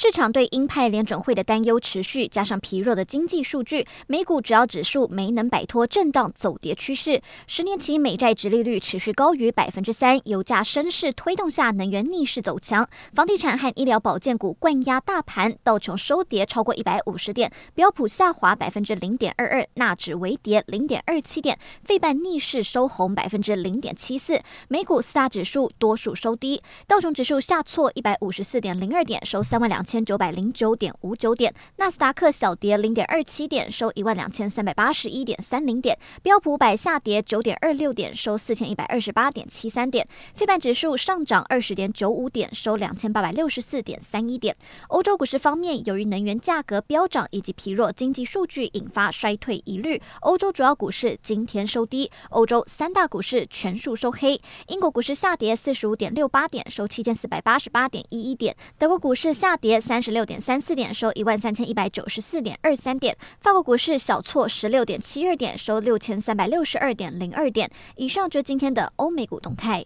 市场对鹰派联准会的担忧持续，加上疲弱的经济数据，美股主要指数没能摆脱震荡走跌趋势。十年期美债殖利率持续高于百分之三，油价升势推动下，能源逆势走强，房地产和医疗保健股灌压大盘，道琼收跌超过一百五十点，标普下滑百分之零点二二，纳指微跌零点二七点，费半逆势收红百分之零点七四。美股四大指数多数收低，道琼指数下挫一百五十四点零二点，收三万两。千九百零九点五九点，纳斯达克小跌零点二七点，收一万两千三百八十一点三零点，标普百下跌九点二六点，收四千一百二十八点七三点，费半指数上涨二十点九五点，收两千八百六十四点三一点。欧洲股市方面，由于能源价格飙涨以及疲弱经济数据引发衰退疑虑，欧洲主要股市今天收低，欧洲三大股市全数收黑。英国股市下跌四十五点六八点，收七千四百八十八点一一点，德国股市下跌。跌三十六点三四点，收一万三千一百九十四点二三点。法国股市小挫十六点七二点，收六千三百六十二点零二点。以上就是今天的欧美股动态。